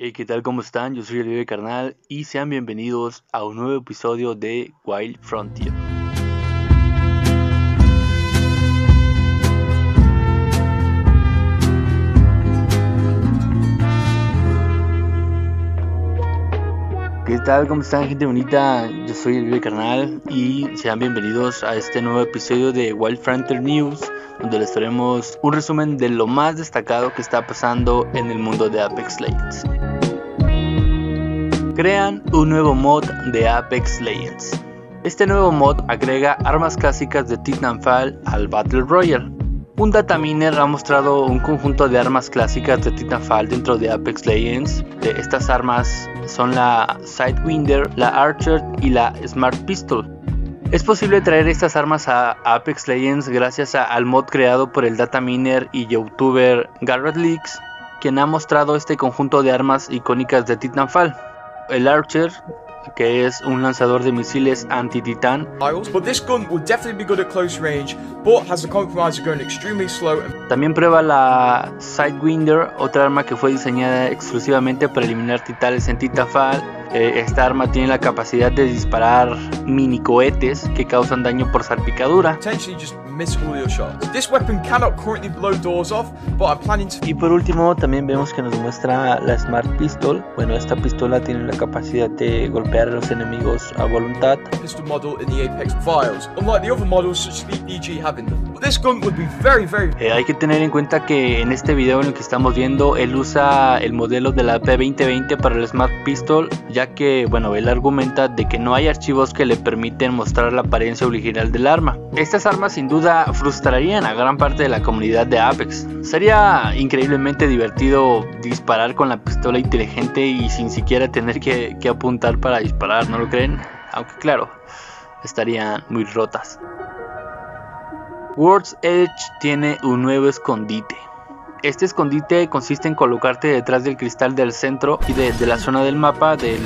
Hey, ¿qué tal? ¿Cómo están? Yo soy el Vive Carnal y sean bienvenidos a un nuevo episodio de Wild Frontier. ¿Qué tal? ¿Cómo están gente bonita? Yo soy el Vive Carnal y sean bienvenidos a este nuevo episodio de Wild Frontier News donde les traemos un resumen de lo más destacado que está pasando en el mundo de Apex Legends. Crean un nuevo mod de Apex Legends. Este nuevo mod agrega armas clásicas de Titanfall al Battle Royale. Un dataminer ha mostrado un conjunto de armas clásicas de Titanfall dentro de Apex Legends. Estas armas son la Sidewinder, la Archer y la Smart Pistol. Es posible traer estas armas a Apex Legends gracias al mod creado por el dataminer y youtuber Garrett Leaks, quien ha mostrado este conjunto de armas icónicas de Titanfall. El Archer que es un lanzador de misiles anti-titán. También prueba la Sidewinder, otra arma que fue diseñada exclusivamente para eliminar titales en Titanfall. Eh, esta arma tiene la capacidad de disparar mini cohetes que causan daño por salpicadura. Y por último, también vemos que nos muestra la Smart Pistol. Bueno, esta pistola tiene la capacidad de golpear a los enemigos a voluntad. hay que tener en cuenta que en este video en el que estamos viendo, él usa el modelo de la P2020 para el Smart Pistol, ya que, bueno, él argumenta de que no hay archivos que le permiten mostrar la apariencia original del arma. Estas armas sin duda frustrarían a gran parte de la comunidad de Apex. Sería increíblemente divertido disparar con la pistola inteligente y sin siquiera tener que, que apuntar para disparar, ¿no lo creen? Aunque claro, estarían muy rotas. World's Edge tiene un nuevo escondite. Este escondite consiste en colocarte detrás del cristal del centro y de, la zona del mapa del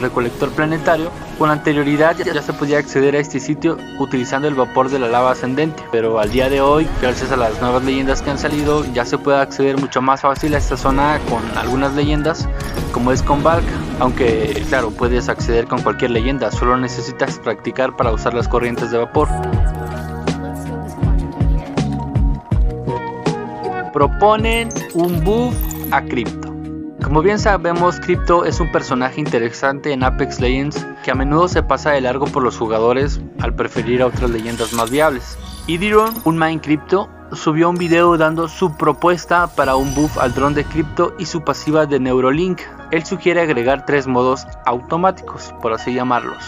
recolector planetario. Con anterioridad ya, se podía acceder a este sitio utilizando el vapor de la lava ascendente, pero al día de hoy, gracias a las nuevas leyendas que han salido, ya se puede acceder mucho más fácil a esta zona con algunas leyendas, como es con Valk, aunque claro, puedes acceder con cualquier leyenda, solo necesitas practicar para usar las corrientes de vapor. Proponen un buff a Crypto. Como bien sabemos, Crypto es un personaje interesante en Apex Legends que a menudo se pasa de largo por los jugadores al preferir a otras leyendas más viables. Idiron, un main Crypto, subió un video dando su propuesta para un buff al dron de Crypto y su pasiva de Neurolink. Él sugiere agregar tres modos automáticos, por así llamarlos,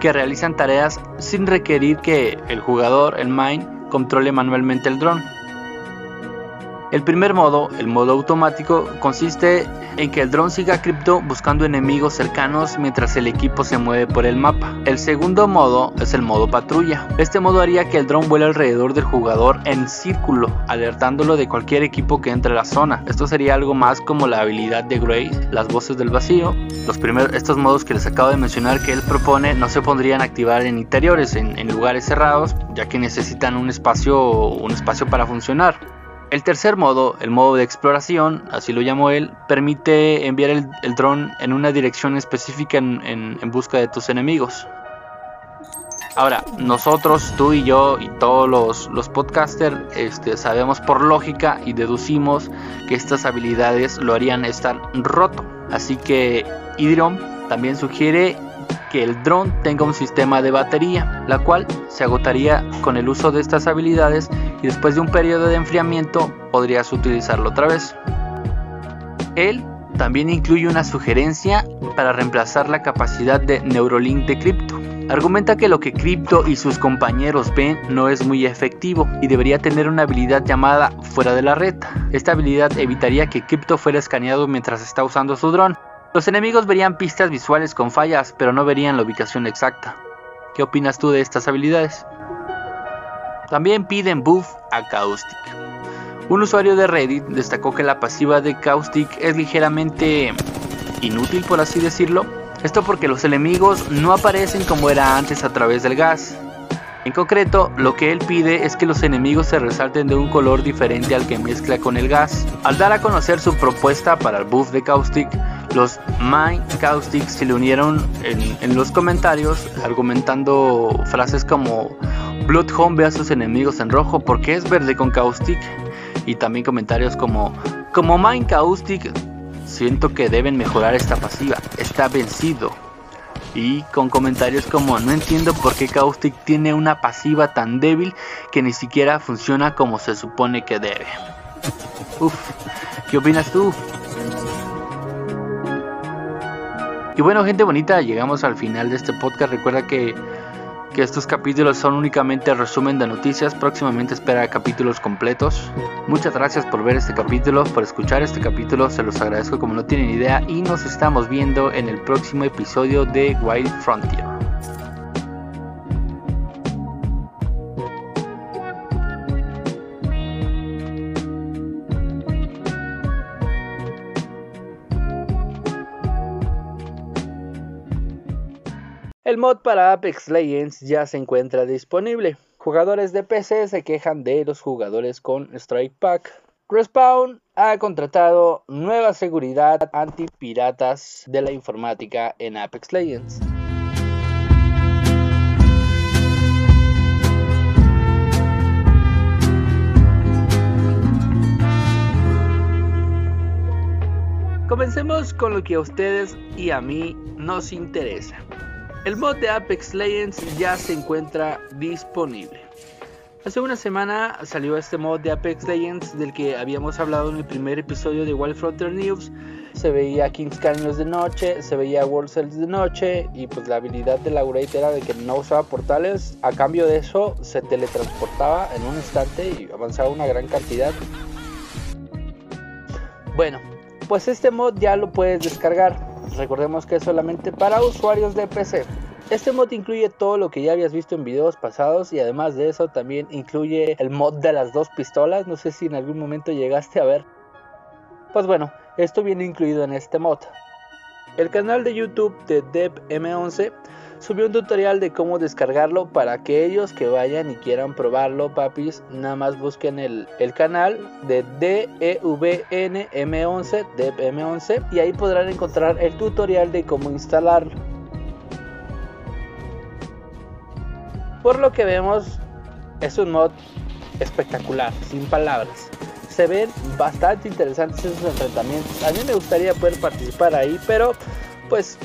que realizan tareas sin requerir que el jugador, el main, controle manualmente el dron. El primer modo, el modo automático, consiste en que el dron siga cripto buscando enemigos cercanos mientras el equipo se mueve por el mapa. El segundo modo es el modo patrulla. Este modo haría que el dron vuele alrededor del jugador en círculo, alertándolo de cualquier equipo que entre a la zona. Esto sería algo más como la habilidad de Grace, las voces del vacío. Los primeros, estos modos que les acabo de mencionar que él propone no se pondrían a activar en interiores, en, en lugares cerrados, ya que necesitan un espacio, un espacio para funcionar. El tercer modo, el modo de exploración, así lo llamó él, permite enviar el, dron en una dirección específica en, busca de tus enemigos. Ahora, nosotros, tú y yo y todos los, podcasters este, sabemos por lógica y deducimos que estas habilidades lo harían estar roto. Así que Idrom también sugiere que el dron tenga un sistema de batería, la cual se agotaría con el uso de estas habilidades y después de un periodo de enfriamiento podrías utilizarlo otra vez. Él también incluye una sugerencia para reemplazar la capacidad de Neurolink de Crypto. Argumenta que lo que Crypto y sus compañeros ven no es muy efectivo y debería tener una habilidad llamada fuera de la red. Esta habilidad evitaría que Crypto fuera escaneado mientras está usando su dron. Los enemigos verían pistas visuales con fallas, pero no verían la ubicación exacta. ¿Qué opinas tú de estas habilidades? También piden buff a Caustic. Un usuario de Reddit destacó que la pasiva de Caustic es ligeramente inútil, por así decirlo. Esto porque los enemigos no aparecen como era antes a través del gas. En concreto, lo que él pide es que los enemigos se resalten de un color diferente al que mezcla con el gas. Al dar a conocer su propuesta para el buff de Caustic, los Mind Caustic se le unieron en, los comentarios argumentando frases como Bloodhound ve a sus enemigos en rojo porque es verde con Caustic y también comentarios como como Mind Caustic siento que deben mejorar esta pasiva, está vencido y con comentarios como no entiendo por qué Caustic tiene una pasiva tan débil que ni siquiera funciona como se supone que debe. Uf, ¿qué opinas tú? Y bueno, gente bonita, llegamos al final de este podcast. Recuerda que que estos capítulos son únicamente resumen de noticias. Próximamente espera capítulos completos. Muchas gracias por ver este capítulo, por escuchar este capítulo. Se los agradezco como no tienen idea. Y nos estamos viendo en el próximo episodio de Wild Frontier. El mod para Apex Legends ya se encuentra disponible. Jugadores de PC se quejan de los jugadores con Strike Pack. Respawn ha contratado nueva seguridad anti-piratas de la informática en Apex Legends. Comencemos con lo que a ustedes y a mí nos interesa. El mod de Apex Legends ya se encuentra disponible. Hace una semana salió este mod de Apex Legends del que habíamos hablado en el primer episodio de Wild Frontier News. Se veía Kings Canyons de noche, se veía World Cells de noche y pues la habilidad de Laurate era de que no usaba portales. A cambio de eso se teletransportaba en un instante y avanzaba una gran cantidad. Bueno, pues este mod ya lo puedes descargar recordemos que es solamente para usuarios de PC. Este mod incluye todo lo que ya habías visto en videos pasados y además de eso también incluye el mod de las dos pistolas, no sé si en algún momento llegaste a ver. Pues bueno, esto viene incluido en este mod. El canal de YouTube de DevM11 subió un tutorial de cómo descargarlo para aquellos que vayan y quieran probarlo, papis. Nada más busquen el, canal de DEVNM11, DevM11, y ahí podrán encontrar el tutorial de cómo instalarlo. Por lo que vemos, es un mod espectacular, sin palabras. Se ven bastante interesantes esos enfrentamientos. A mí me gustaría poder participar ahí, pero pues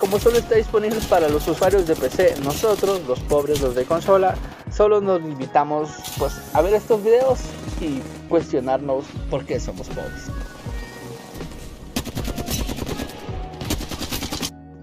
como solo está disponible para los usuarios de PC, nosotros, los pobres, los de consola, solo nos limitamos pues a ver estos videos y cuestionarnos por qué somos pobres.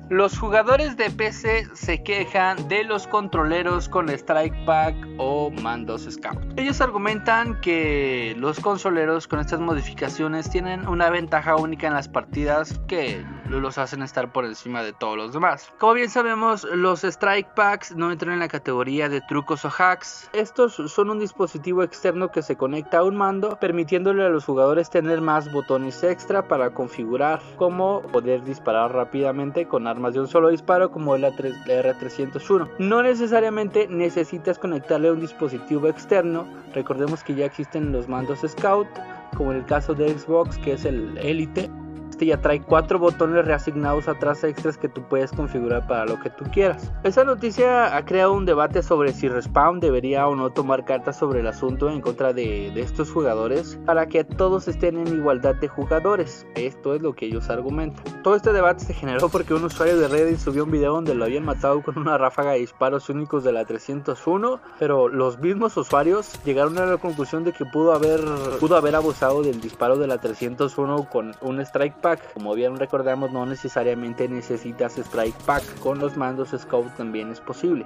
Los jugadores de PC se quejan de los controleros con Strike Pack o mandos Scout. Ellos argumentan que los consoleros con estas modificaciones tienen una ventaja única en las partidas que los hacen estar por encima de todos los demás. Como bien sabemos, los Strike Packs no entran en la categoría de trucos o hacks. Estos son un dispositivo externo que se conecta a un mando, permitiéndole a los jugadores tener más botones extra para configurar, como poder disparar rápidamente con armas de un solo disparo como la, R301. No necesariamente necesitas conectarle a un dispositivo externo, recordemos que ya existen los mandos Scout, como en el caso de Xbox que es el Elite este ya trae cuatro botones reasignados atrás extras que tú puedes configurar para lo que tú quieras. Esta noticia ha creado un debate sobre si Respawn debería o no tomar cartas sobre el asunto en contra de, estos jugadores para que todos estén en igualdad de jugadores. Esto es lo que ellos argumentan. Todo este debate se generó porque un usuario de Reddit subió un video donde lo habían matado con una ráfaga de disparos únicos de la 301, pero los mismos usuarios llegaron a la conclusión de que pudo haber, pudo haber abusado del disparo de la 301 con un strike como bien recordamos, no necesariamente necesitas Strike Pack. Con los mandos Scout también es posible.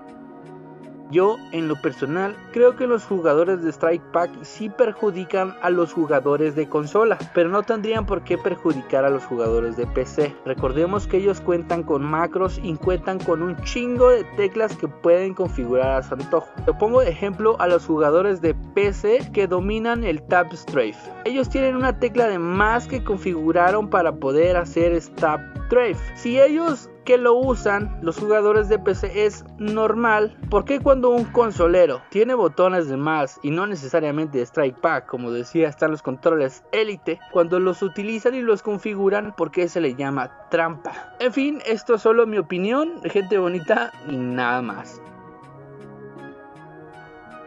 Yo, en lo personal, creo que los jugadores de Strike Pack sí perjudican a los jugadores de consola, pero no tendrían por qué perjudicar a los jugadores de PC. Recordemos que ellos cuentan con macros y cuentan con un chingo de teclas que pueden configurar a su antojo. Te pongo de ejemplo a los jugadores de PC que dominan el Tab Strafe. Ellos tienen una tecla de más que configuraron para poder hacer Stab Drive. Si ellos que lo usan los jugadores de PC es normal, ¿por qué cuando un consolero tiene botones de más y no necesariamente de Strike Pack, como decía, están los controles Elite, cuando los utilizan y los configuran, ¿por qué se le llama trampa? En fin, esto es solo mi opinión, gente bonita y nada más.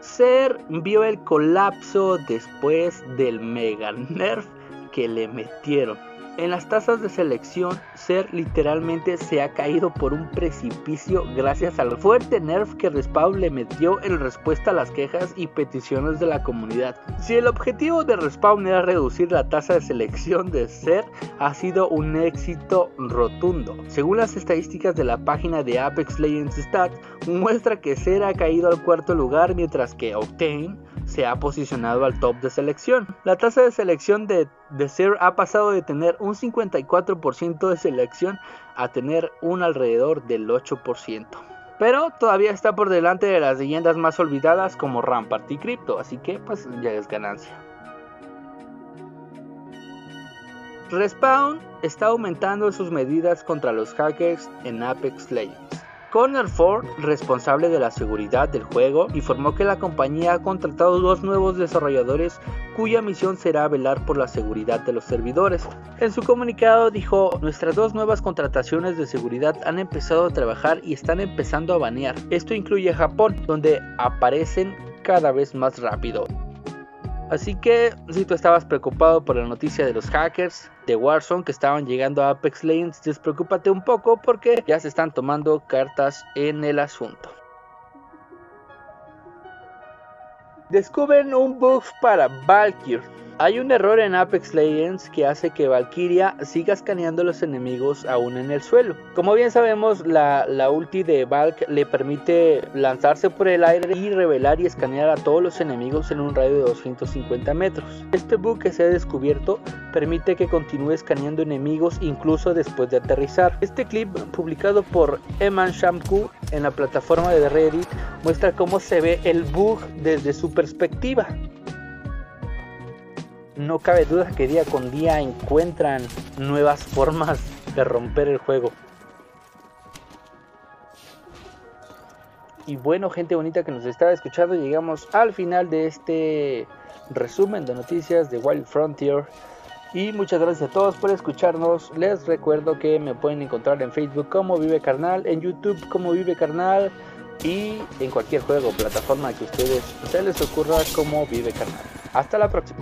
Ser vio el colapso después del mega nerf que le metieron. En las tasas de selección, Ser literalmente se ha caído por un precipicio gracias al fuerte nerf que Respawn le metió en respuesta a las quejas y peticiones de la comunidad. Si el objetivo de Respawn era reducir la tasa de selección de Ser, ha sido un éxito rotundo. Según las estadísticas de la página de Apex Legends Stats, muestra que Ser ha caído al cuarto lugar mientras que Octane se ha posicionado al top de selección. La tasa de selección de, de Ser ha pasado de tener un 54% de selección a tener un alrededor del 8%. Pero todavía está por delante de las leyendas más olvidadas como Rampart y Crypto, así que pues ya es ganancia. Respawn está aumentando sus medidas contra los hackers en Apex Legends. Connor Ford, responsable de la seguridad del juego, informó que la compañía ha contratado dos nuevos desarrolladores cuya misión será velar por la seguridad de los servidores. En su comunicado dijo, nuestras dos nuevas contrataciones de seguridad han empezado a trabajar y están empezando a banear. Esto incluye Japón, donde aparecen cada vez más rápido. Así que si tú estabas preocupado por la noticia de los hackers de Warzone que estaban llegando a Apex Legends, despreocúpate un poco porque ya se están tomando cartas en el asunto. Descubren un bug para Valkyrie hay un error en Apex Legends que hace que Valkyria siga escaneando a los enemigos aún en el suelo. Como bien sabemos, la, ulti de Valk le permite lanzarse por el aire y revelar y escanear a todos los enemigos en un radio de 250 metros. Este bug que se ha descubierto permite que continúe escaneando enemigos incluso después de aterrizar. Este clip publicado por Eman Shamku en la plataforma de Reddit muestra cómo se ve el bug desde su perspectiva no cabe duda que día con día encuentran nuevas formas de romper el juego. Y bueno, gente bonita que nos estaba escuchando, llegamos al final de este resumen de noticias de Wild Frontier. Y muchas gracias a todos por escucharnos. Les recuerdo que me pueden encontrar en Facebook como Vive Carnal, en YouTube como Vive Carnal y en cualquier juego, plataforma que ustedes se les ocurra como Vive Carnal. Hasta la próxima.